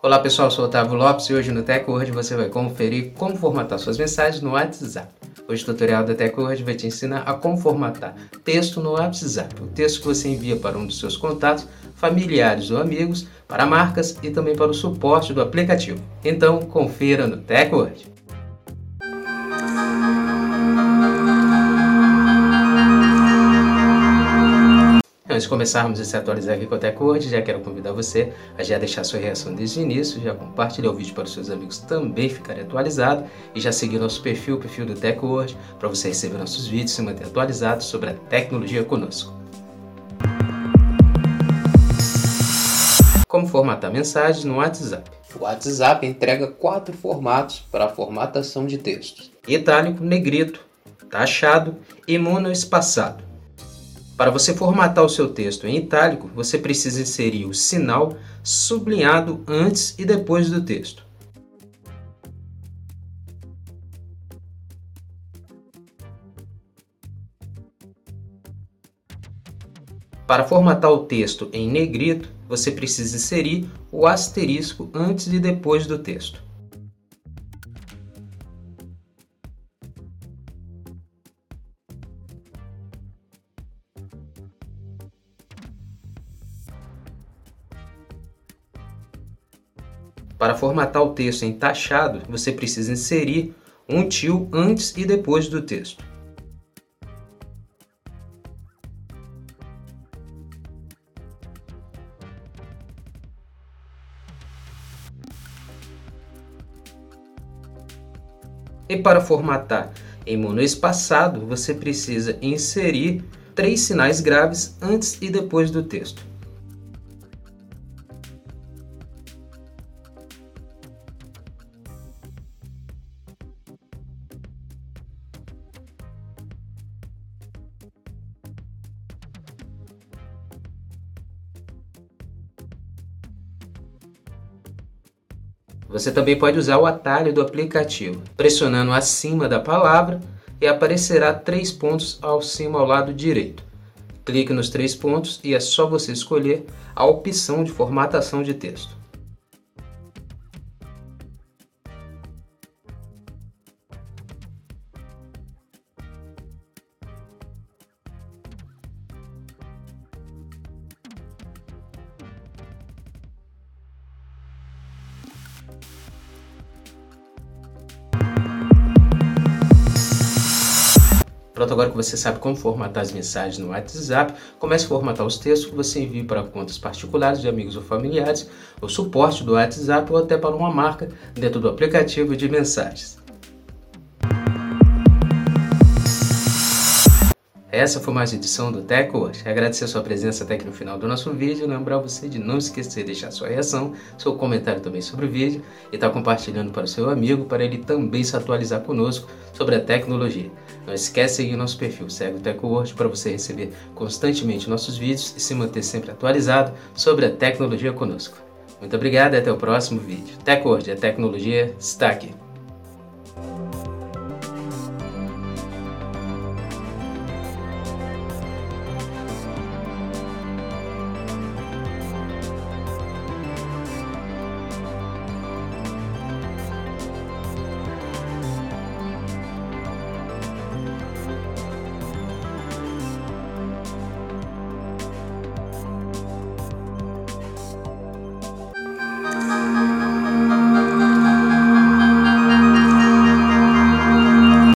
Olá pessoal, eu sou Otávio Lopes e hoje no TechWord você vai conferir como formatar suas mensagens no WhatsApp. Hoje o tutorial da TechWord vai te ensinar a como formatar texto no WhatsApp, o texto que você envia para um dos seus contatos, familiares ou amigos, para marcas e também para o suporte do aplicativo. Então confira no TechWord. Antes de começarmos a se atualizar aqui com a TechWord, já quero convidar você a já deixar sua reação desde o início, já compartilhar o vídeo para os seus amigos também ficarem atualizados e já seguir nosso perfil, o perfil do TechWord, para você receber nossos vídeos e se manter atualizado sobre a tecnologia conosco. Como formatar mensagens no WhatsApp? O WhatsApp entrega quatro formatos para a formatação de textos: itálico, negrito, taxado e monoespaçado. Para você formatar o seu texto em itálico, você precisa inserir o sinal sublinhado antes e depois do texto. Para formatar o texto em negrito, você precisa inserir o asterisco antes e depois do texto. Para formatar o texto em taxado, você precisa inserir um tio antes e depois do texto. E para formatar em monoespaçado, você precisa inserir três sinais graves antes e depois do texto. Você também pode usar o atalho do aplicativo, pressionando acima da palavra e aparecerá três pontos ao cima ao lado direito. Clique nos três pontos e é só você escolher a opção de formatação de texto. Pronto, agora que você sabe como formatar as mensagens no WhatsApp, comece a formatar os textos que você envia para contas particulares de amigos ou familiares, o suporte do WhatsApp ou até para uma marca dentro do aplicativo de mensagens. Essa foi mais uma edição do Tech hoje. Agradecer a sua presença até aqui no final do nosso vídeo. Lembrar você de não esquecer de deixar sua reação, seu comentário também sobre o vídeo e estar tá compartilhando para o seu amigo para ele também se atualizar conosco sobre a tecnologia. Não esquece de seguir nosso perfil, segue o TechWord para você receber constantemente nossos vídeos e se manter sempre atualizado sobre a tecnologia conosco. Muito obrigado e até o próximo vídeo. TechWord, a tecnologia está aqui.